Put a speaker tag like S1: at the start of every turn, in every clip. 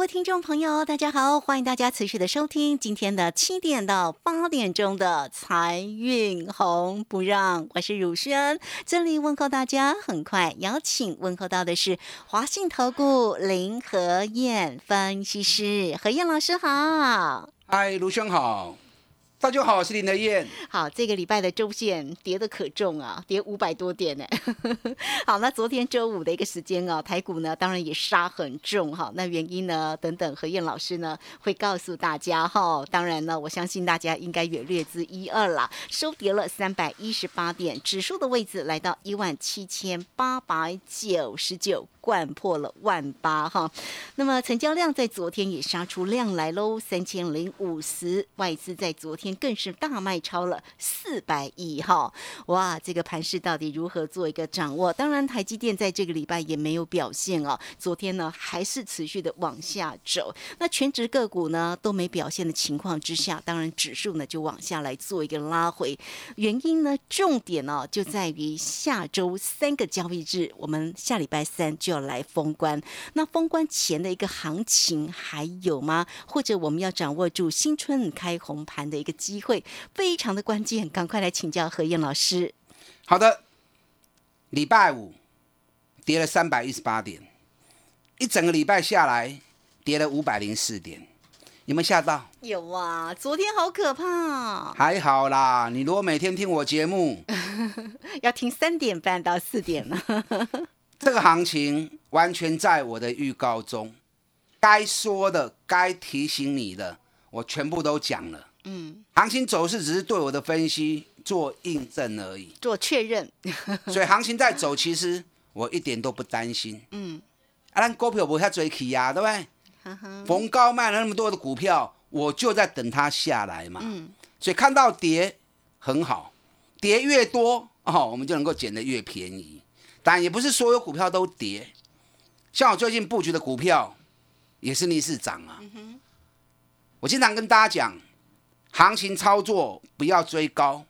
S1: 各位听众朋友，大家好，欢迎大家持续的收听今天的七点到八点钟的财运红不让，我是汝轩，这里问候大家。很快邀请问候到的是华信投顾林和燕分析师，何燕老师好。
S2: 嗨，卢轩好，大家好，我是林德燕。
S1: 好，这个礼拜的周线跌的可重啊，跌五百多点呢。好，那昨天周五的一个时间哦，台股呢当然也杀很重哈。那原因呢等等，何燕老师呢会告诉大家哈。当然呢，我相信大家应该也略知一二啦。收跌了三百一十八点，指数的位置来到一万七千八百九十九。灌破了万八哈，那么成交量在昨天也杀出量来喽，三千零五十，外资在昨天更是大卖超了四百亿哈，哇，这个盘势到底如何做一个掌握？当然，台积电在这个礼拜也没有表现哦，昨天呢还是持续的往下走，那全职个股呢都没表现的情况之下，当然指数呢就往下来做一个拉回，原因呢重点呢就在于下周三个交易日，我们下礼拜三就。就要来封关，那封关前的一个行情还有吗？或者我们要掌握住新春开红盘的一个机会，非常的关键，赶快来请教何燕老师。
S2: 好的，礼拜五跌了三百一十八点，一整个礼拜下来跌了五百零四点，有没有吓到？
S1: 有啊，昨天好可怕。
S2: 还好啦，你如果每天听我节目，
S1: 要听三点半到四点呢。
S2: 这个行情完全在我的预告中，该说的、该提醒你的，我全部都讲了。嗯，行情走势只是对我的分析做印证而已，
S1: 做确认。
S2: 所以行情在走，其实我一点都不担心。嗯，啊，咱股票不要追起呀，对不对？逢高卖了那么多的股票，我就在等它下来嘛。嗯，所以看到跌很好，跌越多哦，我们就能够捡得越便宜。但也不是所有股票都跌，像我最近布局的股票也是逆势涨啊。我经常跟大家讲，行情操作不要追高，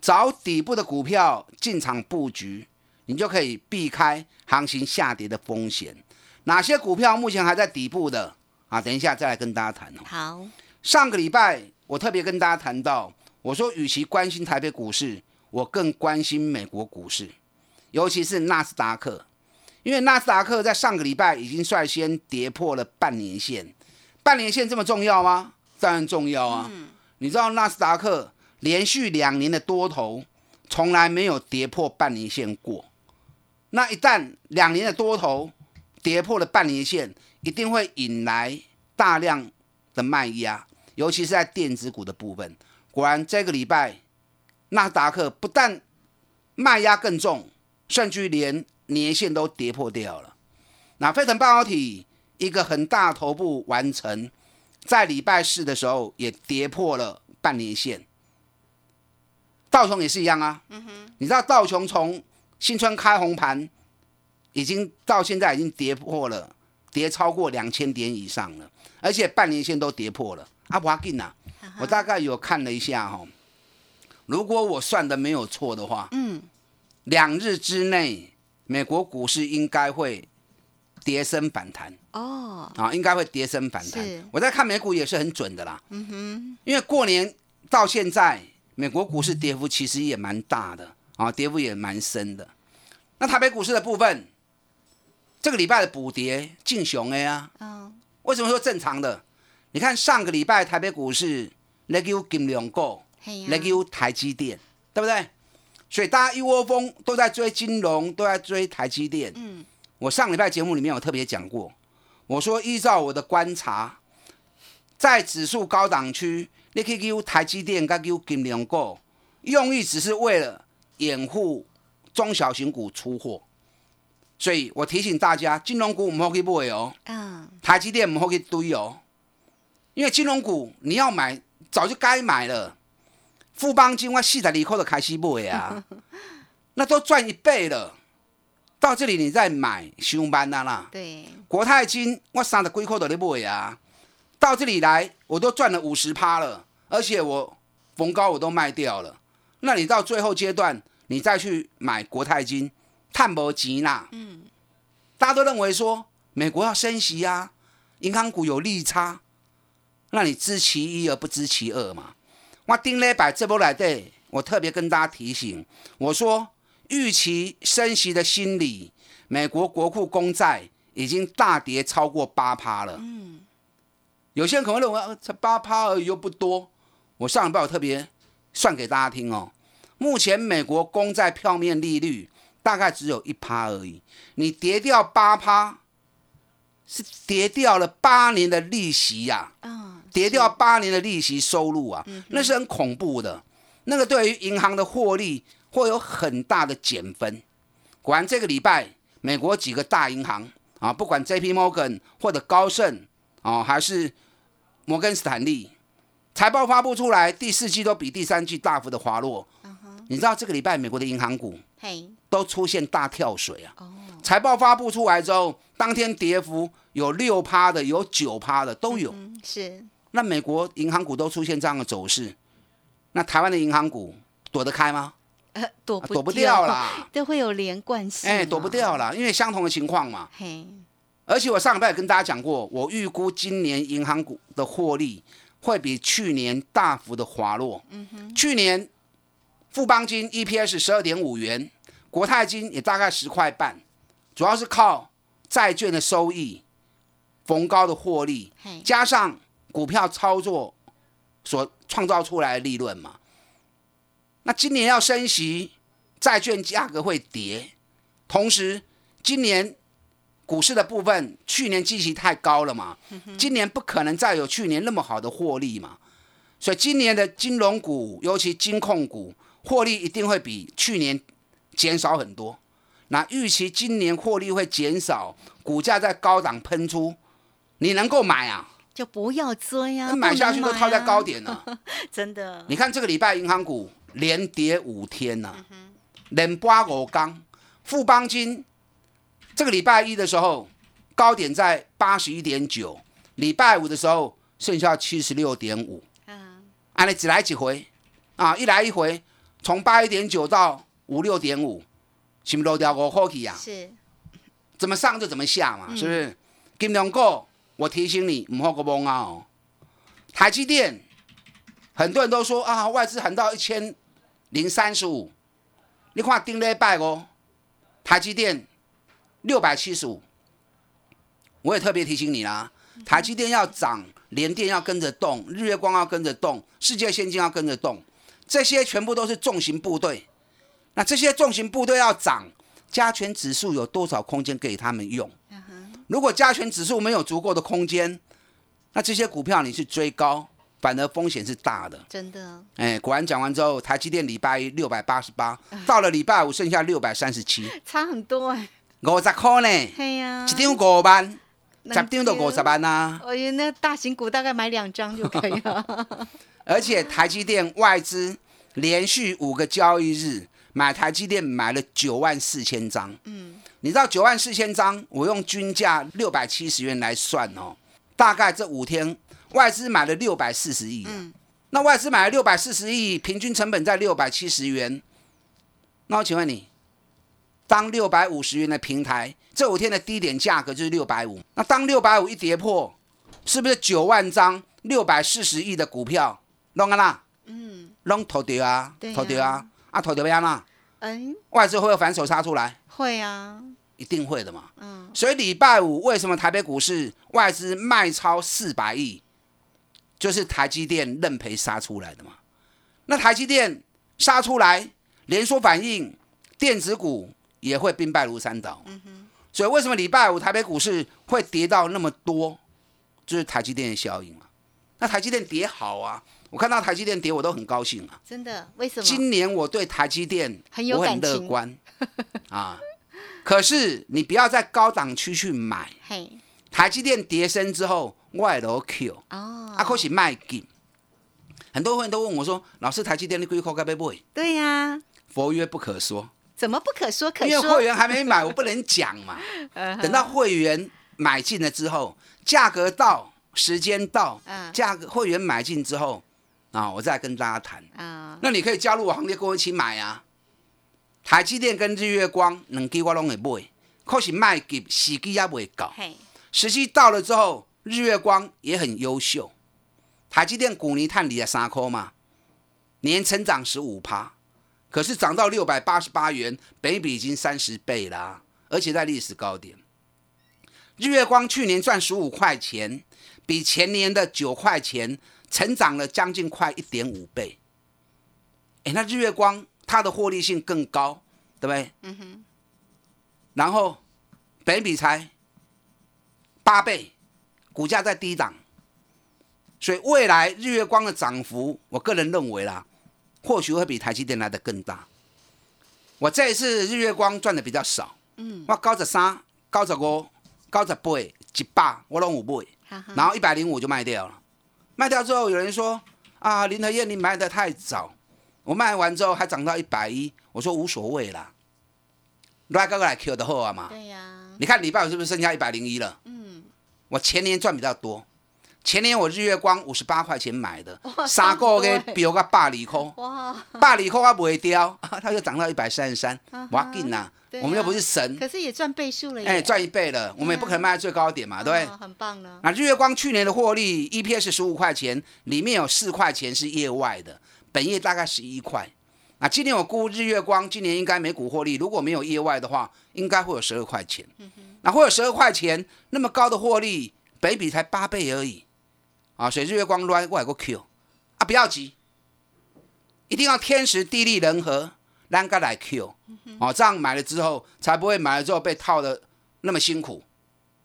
S2: 找底部的股票进场布局，你就可以避开行情下跌的风险。哪些股票目前还在底部的啊？等一下再来跟大家谈哦。
S1: 好，
S2: 上个礼拜我特别跟大家谈到，我说与其关心台北股市，我更关心美国股市。尤其是纳斯达克，因为纳斯达克在上个礼拜已经率先跌破了半年线。半年线这么重要吗？当然重要啊！你知道纳斯达克连续两年的多头从来没有跌破半年线过。那一旦两年的多头跌破了半年线，一定会引来大量的卖压，尤其是在电子股的部分。果然，这个礼拜纳斯达克不但卖压更重。甚至连年线都跌破掉了。那飞腾半导体一个很大头部完成，在礼拜四的时候也跌破了半年线。道琼也是一样啊。你知道道琼从新春开红盘，已经到现在已经跌破了，跌超过两千点以上了，而且半年线都跌破了。阿布阿金呐，我大概有看了一下哈，如果我算的没有错的话，嗯。两日之内，美国股市应该会跌升反弹哦，啊，应该会跌升反弹。我在看美股也是很准的啦。嗯哼，因为过年到现在，美国股市跌幅其实也蛮大的啊，跌幅也蛮深的。那台北股市的部分，这个礼拜的补跌进熊 A 啊，嗯，为什么说正常的？你看上个礼拜台北股市那个金融股，那个台积电，对不对？所以大家一窝蜂都在追金融，都在追台积电。嗯，我上礼拜节目里面有特别讲过，我说依照我的观察，在指数高档区，你可以给台积电跟给金融股，用意只是为了掩护中小型股出货。所以我提醒大家，金融股唔好去买哦，
S1: 嗯，
S2: 台积电唔好去堆哦，因为金融股你要买早就该买了。富邦金我四十二块就开始买啊，那都赚一倍了。到这里你再买，上班啦啦。
S1: 对，
S2: 国泰金我三十几块都在买啊，到这里来我都赚了五十趴了，而且我逢高我都卖掉了。那你到最后阶段，你再去买国泰金，探无钱啦。嗯，大家都认为说美国要升息啊，银行股有利差，那你知其一而不知其二嘛。我顶礼拜这波来对，我特别跟大家提醒，我说预期升息的心理，美国国库公债已经大跌超过八趴了。嗯，有些人可能认为呃才八趴而已又不多，我上礼拜有特别算给大家听哦。目前美国公债票面利率大概只有一趴而已，你跌掉八趴，是跌掉了八年的利息呀、
S1: 嗯，
S2: 跌掉八年的利息收入啊，那是很恐怖的。那个对于银行的获利会有很大的减分。果然，这个礼拜美国几个大银行啊，不管 J.P. Morgan 或者高盛啊，还是摩根斯坦利，财报发布出来，第四季都比第三季大幅的滑落。你知道这个礼拜美国的银行股，都出现大跳水啊！
S1: 哦，
S2: 财报发布出来之后，当天跌幅有六趴的，有九趴的都有。
S1: 嗯，是，
S2: 那美国银行股都出现这样的走势，那台湾的银行股躲得开吗？
S1: 呃，躲不
S2: 啊躲不掉，啦，
S1: 都会有连贯性，
S2: 哎，躲不，掉啦，因为相同的情况嘛。
S1: 嘿，
S2: 而且我上礼拜也跟大家讲过，我预估今年银行股的获利会比去年大幅的滑落。去年富邦金 EPS 十二点五元，国泰金也大概十块半，主要是靠债券的收益、逢高的获利，加上股票操作所创造出来的利润嘛。那今年要升息，债券价格会跌，同时今年股市的部分，去年基期太高了嘛，今年不可能再有去年那么好的获利嘛，所以今年的金融股，尤其金控股获利一定会比去年减少很多。那预期今年获利会减少，股价在高档喷出，你能够买啊？
S1: 就不要追啊，
S2: 买下去都套在高
S1: 啊，
S2: 点了。
S1: 真的，
S2: 你看这个礼拜银行股连跌五天呐、连八五刚，富邦金这个礼拜一的时候高点在八十一点九，礼拜五的时候剩下七十六点五，
S1: 嗯，
S2: 按你只来几回啊？一来一回，从八一点九到五六点五，是不是漏掉五块去呀？
S1: 是，
S2: 怎么上就怎么下嘛，是不是？金融股，我提醒你，唔好个懵啊哦。台积电，很多人都说啊，外资喊到一千零三十五，你看顶礼拜哦，台积电六百七十五。我也特别提醒你啦，台积电要涨，联电要跟着动，日月光要跟着动，世界先进要跟着动，这些全部都是重型部队。那这些重型部队要涨，加权指数有多少空间给他们用？如果加权指数没有足够的空间，那这些股票你去追高，反而风险是大的。
S1: 真的，
S2: 哎，果然讲完之后，台积电礼拜一六百八十八，到了礼拜五剩下六百三十七，
S1: 差很多哎，
S2: 五十块呢，
S1: 嘿呀，
S2: 一张五万，十
S1: 难
S2: 张都五十万呐、
S1: 我觉得那大型股大概买两张就可以了。
S2: 而且台积电外资连续五个交易日买台积电买了九万四千张。嗯，你知道九万四千张，我用均价六百七十元来算哦，大概这五天外资买了六百四十亿。嗯，那外资买了六百四十亿，平均成本在六百七十元。那我请问你，当六百五十元的平台，这五天的低点价格就是六百五，那当六百五一跌破，是不是九万张六百四十亿的股票弄啊啦？嗯，弄投掉啊投掉啊，啊投掉要啦，
S1: 嗯，
S2: 外资会不会反手杀出来？
S1: 会啊，
S2: 一定会的嘛。
S1: 嗯，
S2: 所以礼拜五为什么台北股市外资卖超四百亿，就是台积电认赔杀出来的嘛。那台积电杀出来，连锁反应，电子股也会兵败如山倒。所以为什么礼拜五台北股市会跌到那么多，就是台积电的效应嘛。那台积电跌好啊，我看到台积电跌我都很高兴啊。
S1: 真的，为什么？
S2: 今年我对台积电
S1: 很有
S2: 我很乐观，啊。可是你不要在高档区去买，
S1: 嘿，
S2: 台积电跌升之后，外楼 Q
S1: 哦，
S2: 啊，可是卖紧。很多会员都问我说：“老师，台积电你几块该不买？”
S1: 对呀，
S2: 佛曰不可说，
S1: 怎么不可说可
S2: 因为
S1: 说？
S2: 会员还没买，我不能讲嘛。等到会员买进了之后，价格到，时间到
S1: 嗯，
S2: 价格会员买进之后，啊，我再跟大家谈。
S1: 啊，
S2: 那你可以加入我行列，跟我一起买啊。台积电跟日月光两支我拢会买，可是卖给时机也未到。
S1: 嘿，
S2: 时机到了之后，日月光也很优秀。台积电股泥碳里的三颗嘛，年成长十五趴，可是涨到六百八十八元，北比已经三十倍啦、而且在历史高点。日月光去年赚十五块钱，比前年的九块钱成长了将近快一点五倍。哎，那日月光它的获利性更高，对不对？
S1: 嗯哼，
S2: 然后北比才八倍，股价在低档，所以未来日月光的涨幅，我个人认为啦，或许会比台积电来的更大。我这一次日月光赚的比较少，
S1: 嗯，
S2: 我九十三、高十五、高十八、一百，我拢有买，
S1: 哈哈，
S2: 然后一百零五就卖掉了。卖掉之后，有人说啊，林和燕你卖的太早，我卖完之后还涨到一百一，我说无所谓啦，来哥哥来 Q 的后啊嘛。
S1: 对呀，
S2: 你看礼拜五是不是剩下一百零一了？
S1: 嗯，
S2: 我前年赚比较多，前年我日月光五十八块钱买的
S1: 哇，
S2: 三个月
S1: 差不多欸
S2: 飙到百二块，
S1: 哇，
S2: 百二块我不掉，它就涨到一百三十三
S1: 啊哈，
S2: 我要紧呐，我们又
S1: 啊
S2: 不是神，
S1: 可是也赚倍数了耶，
S2: 哎，赚一倍了，我们也不可能卖在最高点嘛，对不对？
S1: 哦很棒了，
S2: 那日月光去年的获利 EPS 十五块钱，里面有四块钱是业外的，本业大概十一块。那今年我估日月光今年应该每股获利，如果没有意外的话，应该会有十二块钱。那会有十二块钱，那么高的获利，北比才八倍而已啊！所以日月光乱我有个 Q 啊，不要急，一定要天时地利人和，让个来 Q 哦，这样买了之后才不会买了之后被套的那么辛苦。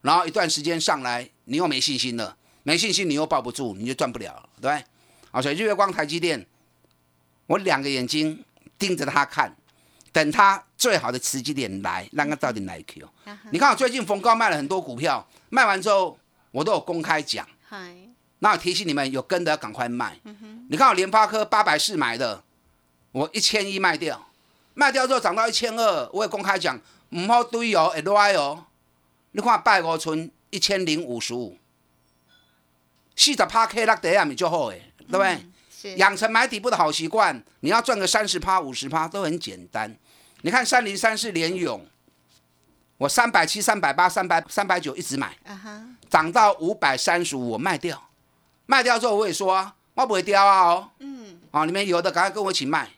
S2: 然后一段时间上来，你又没信心了，没信心你又抱不住，你就赚不了了，对不对？啊，所以日月光、台积电，我两个眼睛盯着他看，等他最好的时机点来，让他到底来 Q。你看我最近逢高卖了很多股票，卖完之后我都有公开讲，
S1: 嗨，
S2: 那我提醒你们有跟的要赶快卖。你看我联发科八百四买的，我一千一卖掉，卖掉之后涨到一千二，我也公开讲，唔好堆哦，会赖哦。你看拜五村一千零五十五，四十趴 K 落底下咪就好诶，对不对？
S1: 嗯是，
S2: 养成买底部的好习惯，你要赚个三十趴、五十趴都很简单。你看三零三是联勇，我三百七、三百八、三百三百九一直买，
S1: 啊哈，
S2: 涨到五百三十五，我卖掉。卖掉之后我也说啊，我不会掉啊哦，
S1: 嗯，
S2: 啊，你们有的赶快跟我一起卖。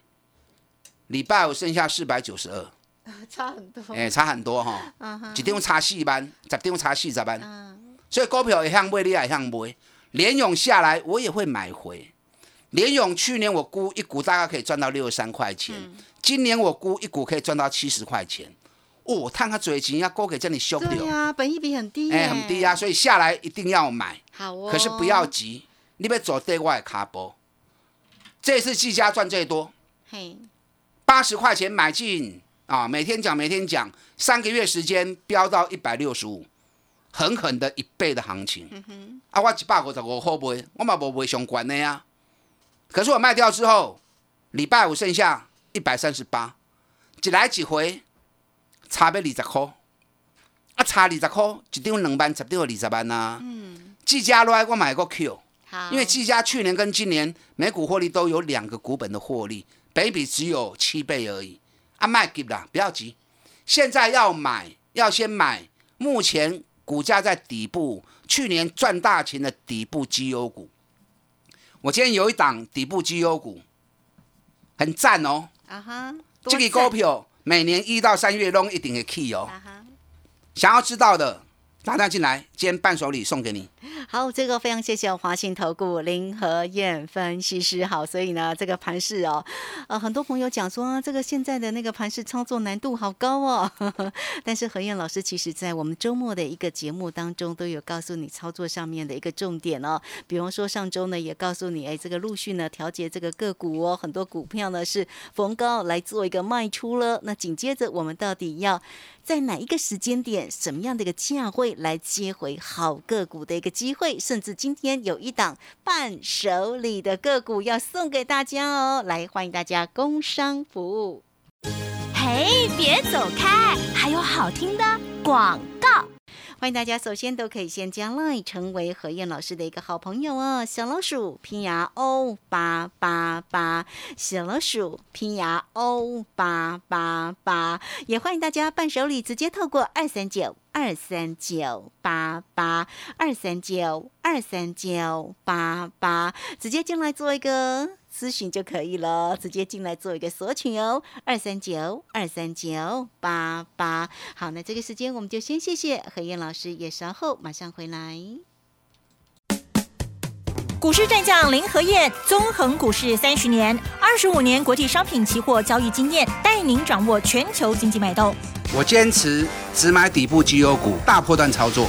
S2: 礼拜五剩下四百九十二，
S1: 差很多，
S2: 哎，差很多哈、
S1: 啊哈，
S2: 一张差四万，十张差四十班。
S1: 嗯，
S2: 所以股票也向买，你也向买。联勇下来，我也会买回。联勇去年我估一股大概可以赚到六十三块钱，今年我估一股可以赚到七十块钱。哦，探个嘴型要勾给这里修掉，
S1: 对呀，本益比很低耶，
S2: 哎，很低啊，所以下来一定要买。
S1: 好哦，
S2: 可是不要急，你别走对外卡波。这次技嘉赚最多，
S1: 嘿，
S2: 八十块钱买进啊，每天讲每天讲，三个月时间飙到一百六十五，狠狠的一倍的行情。啊，我一百五十五好卖，我嘛无卖相关的呀。可是我卖掉之后，礼拜五剩下一百三十八，几来几回差别二十块，啊差二十块，一张两万，十张就二十万啊。
S1: 嗯，
S2: 技嘉来我买个 Q。
S1: 好，
S2: 因为技嘉去年跟今年每股获利都有两个股本的获利，北比只有七倍而已。啊，卖给啦，不要急，现在要买要先买，目前股价在底部，去年赚大钱的底部绩优股。我今天有一档底部绩优股，很赞哦。
S1: 啊哈，
S2: 这个股票每年一到三月拢一定的 key 哦。
S1: 赞啊哈，
S2: 想要知道的，打电话进来，今天伴手礼送给你。
S1: 好，这个非常谢谢华信投顾林和燕分析师。好，所以呢，这个盘势哦，呃，很多朋友讲说，这个现在的那个盘势操作难度好高哦。但是何燕老师其实在我们周末的一个节目当中都有告诉你操作上面的一个重点哦。比方说上周呢也告诉你，哎，这个陆续呢调节这个个股哦，很多股票呢是逢高来做一个卖出了。那紧接着我们到底要在哪一个时间点，什么样的一个价位来接回好个股的一个机会？甚至今天有一档伴手礼的个股要送给大家哦！来，欢迎大家工商服务。
S3: 嘿，别走开，还有好听的广告。
S1: 欢迎大家，首先都可以先加 line 成为何燕老师的一个好朋友哦。小老鼠拼牙 O 八八八，小老鼠拼牙 O 八八八，也欢迎大家伴手礼直接透过二三九二三九八八二三九二三九八八直接进来做一个。咨询就可以了，直接进来做一个索取哦，二三九二三九八八。好，那这个时间我们就先谢谢何燕老师，也稍后马上回来。
S3: 股市战将林和燕，纵横股市三十年，二十五年国际商品期货交易经验，带您掌握全球经济脉动。
S2: 我坚持只买底部绩优股，大波段操作。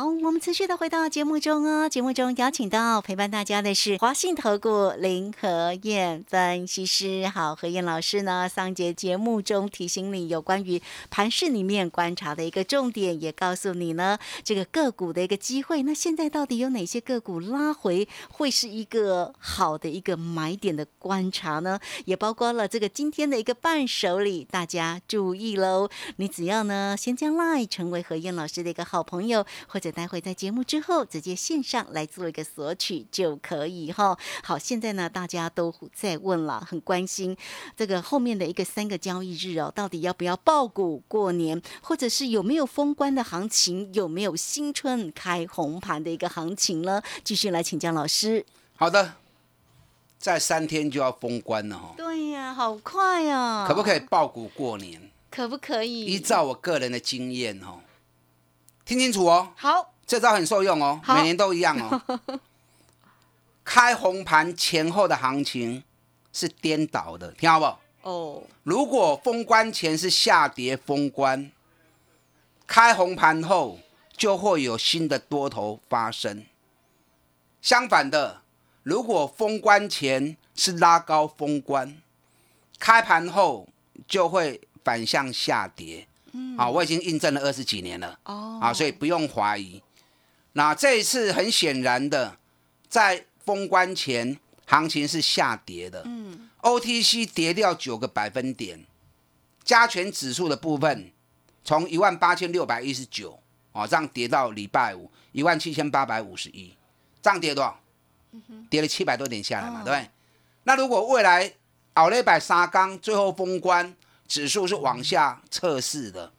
S1: 好，我们持续的回到节目中哦。节目中邀请到陪伴大家的是华信投顾林和燕分析师。好，何燕老师呢，上节节目中提醒你有关于盘市里面观察的一个重点，也告诉你呢这个个股的一个机会。那现在到底有哪些个股拉回会是一个好的一个买点的观察呢？也包括了这个今天的一个伴手礼，大家注意喽。你只要呢先将 Line 成为何燕老师的一个好朋友，或者待会在节目之后直接线上来做一个索取就可以哈。好，现在呢大家都在问了，很关心这个后面的一个三个交易日哦，到底要不要爆股过年，或者是有没有封关的行情，有没有新春开红盘的一个行情呢？继续来请教老师。
S2: 好的，在三天就要封关了哈。
S1: 对呀，好快呀！
S2: 可不可以爆股过年？
S1: 可不可以？
S2: 依照我个人的经验哦。听清楚哦，
S1: 好，
S2: 这招很受用哦，每年都一样哦。开红盘前后的行情是颠倒的，听好不？哦，如果封关前是下跌封关，开红盘后就会有新的多头发生。相反的，如果封关前是拉高封关，开盘后就会反向下跌。啊，我已经印证了二十几年了，哦，啊，所以不用怀疑。那这一次很显然的，在封关前行情是下跌的，嗯，OTC 跌掉九个百分点，加权指数的部分从一万八千六百一十九，哦，这样跌到礼拜五一万七千八百五十一，这样跌多少？跌了七百多点下来嘛，对不对？那如果未来熬了一百沙钢，最后封关。指数是往下测试的，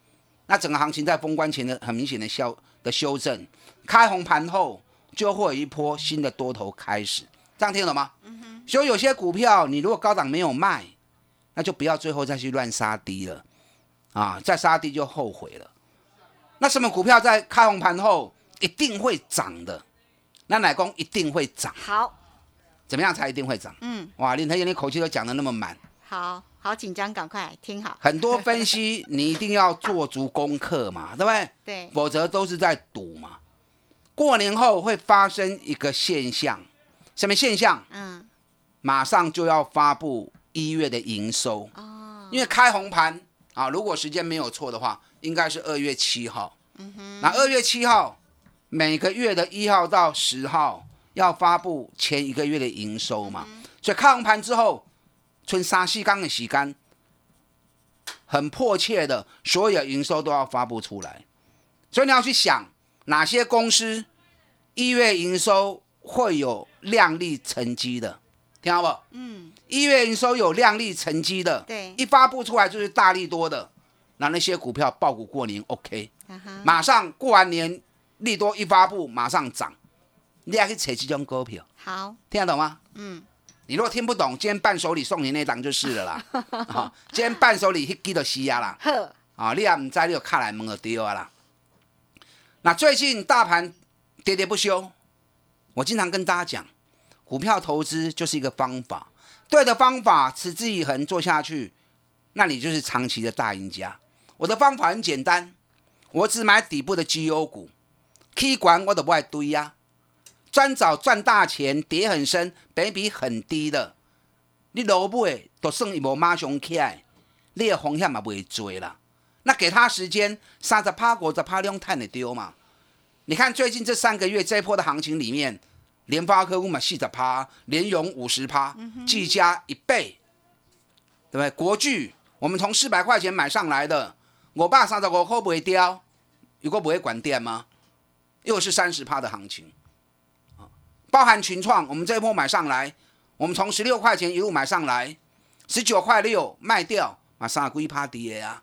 S2: 那整个行情在封关前的很明显的消的修正，开红盘后就会有一波新的多头开始，这样听懂吗？所以有些股票你如果高档没有卖，那就不要最后再去乱杀低了，啊，再杀低就后悔了。那什么股票在开红盘后一定会涨的？那奶工一定会涨。
S1: 好，
S2: 怎么样才一定会涨？嗯，哇，林腾燕，你口气都讲的那么满。
S1: 好。好紧张，赶快听好。
S2: 很多分析你一定要做足功课嘛，对不对？
S1: 对，
S2: 否则都是在赌嘛。过年后会发生一个现象，什么现象？嗯，马上就要发布一月的营收哦。因为开红盘啊，如果时间没有错的话，应该是二月七号。嗯哼。那二月七号，每个月的一号到十号要发布前一个月的营收嘛，所以开红盘之后。春沙西刚的洗干，很迫切的，所有营收都要发布出来，所以你要去想哪些公司一月营收会有亮丽成绩的，听到不？嗯，一月营收有亮丽成绩的，
S1: 对，
S2: 一发布出来就是大力多的，那那些股票爆股过年 OK，
S1: 啊，
S2: 马上过完年利多一发布，马上涨，你还可以扯这种股票，
S1: 好，
S2: 听得懂吗？
S1: 嗯，
S2: 你如果听不懂，今天伴手礼送你那档就是了啦。啊，今天伴手礼去记得死啊啦。
S1: 呵，
S2: 啊，你也唔知，你就卡来问就对啊啦。那最近大盘喋喋不休，我经常跟大家讲，股票投资就是一个方法，对的方法持之以恒做下去，那你就是长期的大赢家。我的方法很简单，我只买底部的绩优股，K 管我都不爱堆呀、专找赚大钱、跌很深、本比很低的，你落买都算伊无马上起来，你的风险嘛不会追啦。那给他时间，三十趴、五十趴量探的丢嘛。你看最近这三个月这一波的行情里面，联发科我买四十趴，联咏五十趴，技嘉一倍，对不对？国巨我们从四百块钱买上来的，我爸三十五块不会掉，如果不会管店吗？又是三十趴的行情啊，包含群创，我们这一波买上来，我们从十六块钱一路买上来，十九块六卖掉，马上归趴跌啊。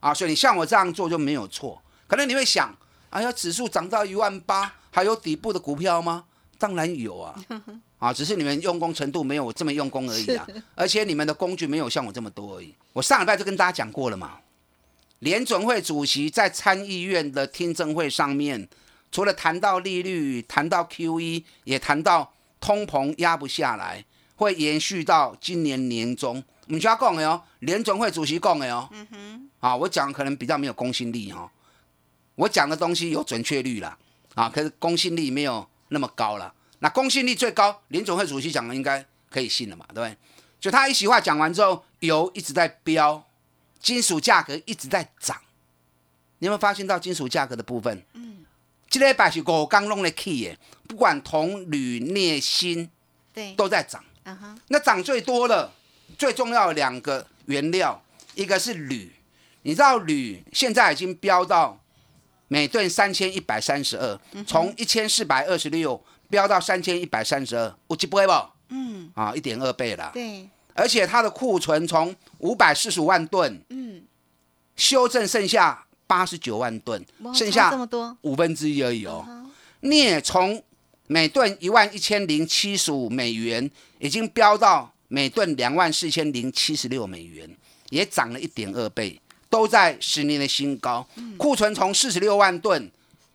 S2: 啊，所以你像我这样做就没有错。可能你会想，哎呀，指数涨到一万八，还有底部的股票吗？当然有啊，啊，只是你们用功程度没有我这么用功而已啊，而且你们的工具没有像我这么多而已。我上礼拜就跟大家讲过了嘛，联准会主席在参议院的听证会上面，除了谈到利率、谈到 QE，也谈到通膨压不下来，会延续到今年年中。你需要讲的哦，联总会主席讲的哦。嗯哼。啊，我讲可能比较没有公信力哦。我讲的东西有准确率啦，啊，可是公信力没有那么高了。那公信力最高，联总会主席讲的应该可以信了嘛，对不对？就他一席话讲完之后，油一直在飙，金属价格一直在涨。你有没有发现到金属价格的部分？嗯，这礼拜是五刚弄的 key 耶，不管铜、铝、镍、锌
S1: 对，
S2: 都在涨。
S1: 啊哈，
S2: 那涨最多的、最重要的两个原料，一个是铝，你知道铝现在已经飙到每吨三千一百三十二，从一千四百二十六飙到三千一百三十二，有一倍不？
S1: 嗯，
S2: 啊，一点二倍了。
S1: 对，
S2: 而且它的库存从五百四十五万吨
S1: 嗯，
S2: 修正剩下八十九万吨，剩
S1: 下这
S2: 下
S1: 么多，
S2: 五分之一而已哦。
S1: 啊
S2: 镍从每吨一万一千零七十五美元，已经飙到每吨两万四千零七十六美元，也涨了一点二倍，都在十年的新高。库存从四十六万吨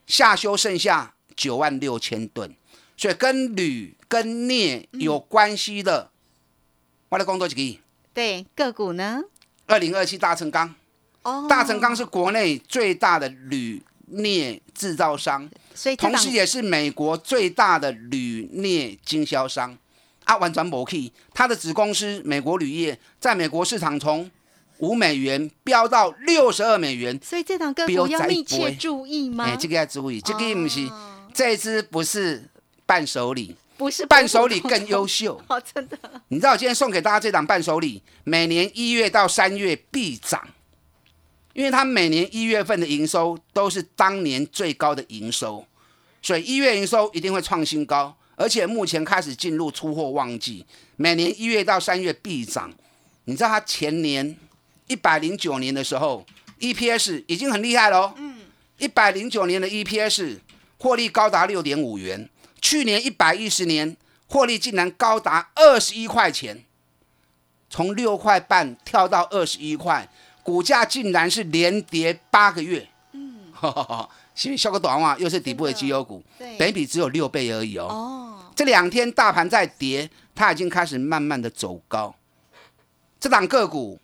S2: 下修剩下九万六千吨，所以跟铝跟镍有关系的，我来工作几个亿。
S1: 对，个股呢？
S2: 二零二七大成钢，
S1: 哦，
S2: 大成钢是国内最大的铝镍制造商。
S1: 所以
S2: 同时也是美国最大的铝镍经销商啊，完全没去。它的子公司美国铝业在美国市场从五美元飙到六十二美元，
S1: 所以这档个
S2: 比我再
S1: 股要密切注意吗？
S2: 哎，这个要注意，这个不是，
S1: 哦
S2: 这一支不是伴手礼，
S1: 不是
S2: 伴手礼更优秀。
S1: 哦，真的
S2: 你知道我今天送给大家这档伴手礼，每年一月到三月必涨，因为它每年一月份的营收都是当年最高的营收，所以一月营收一定会创新高，而且目前开始进入出货旺季，每年一月到三月必涨。你知道它前年一百零九年的时候，EPS 已经很厉害喽，嗯，一百零九年的 EPS 获利高达六点五元，去年一百一十年获利竟然高达二十一块钱，从六块半跳到二十一块，股价竟然是连跌八个月。嗯，所以效果短嘛，又是底部的绩优股，
S1: 对
S2: 本比只有六倍而已哦。
S1: 哦，
S2: 这两天大盘在跌，它已经开始慢慢的走高。这档个股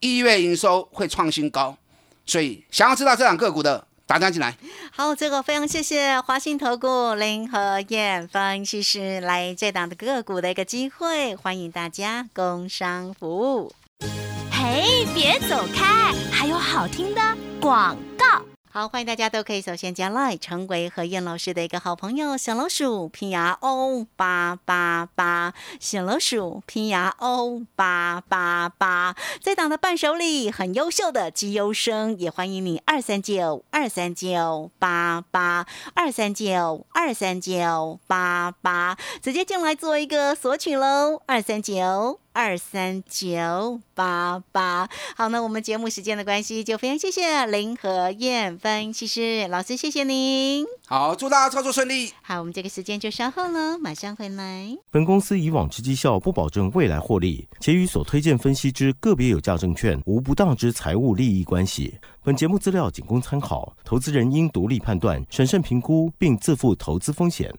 S2: 一月营收会创新高，所以想要知道这档个股的，打电话进来。
S1: 好，这个非常谢谢华信投顾林和燕分析师来这档的个股的一个机会，欢迎大家工商服务。
S3: 哎，别走开，还有好听的广告。
S1: 好，欢迎大家都可以首先加 Line 成为何燕老师的一个好朋友，小老鼠拼牙 O 八八八，小老鼠拼牙 O 八八八，在党的伴手礼很优秀的绩优生，也欢迎你二三九二三九八八二三九二三九八八，直接进来做一个索取喽，二三九。二三九八八。好，那我们节目时间的关系，就非常谢谢林和燕分析师老师，谢谢您。
S2: 好，祝大家操作顺利。
S1: 好，我们这个时间就稍后了，马上回来。
S4: 本公司以往之绩效不保证未来获利，且与所推荐分析之个别有价证券无不当之财务利益关系。本节目资料仅供参考，投资人应独立判断、审慎评估，并自负投资风险。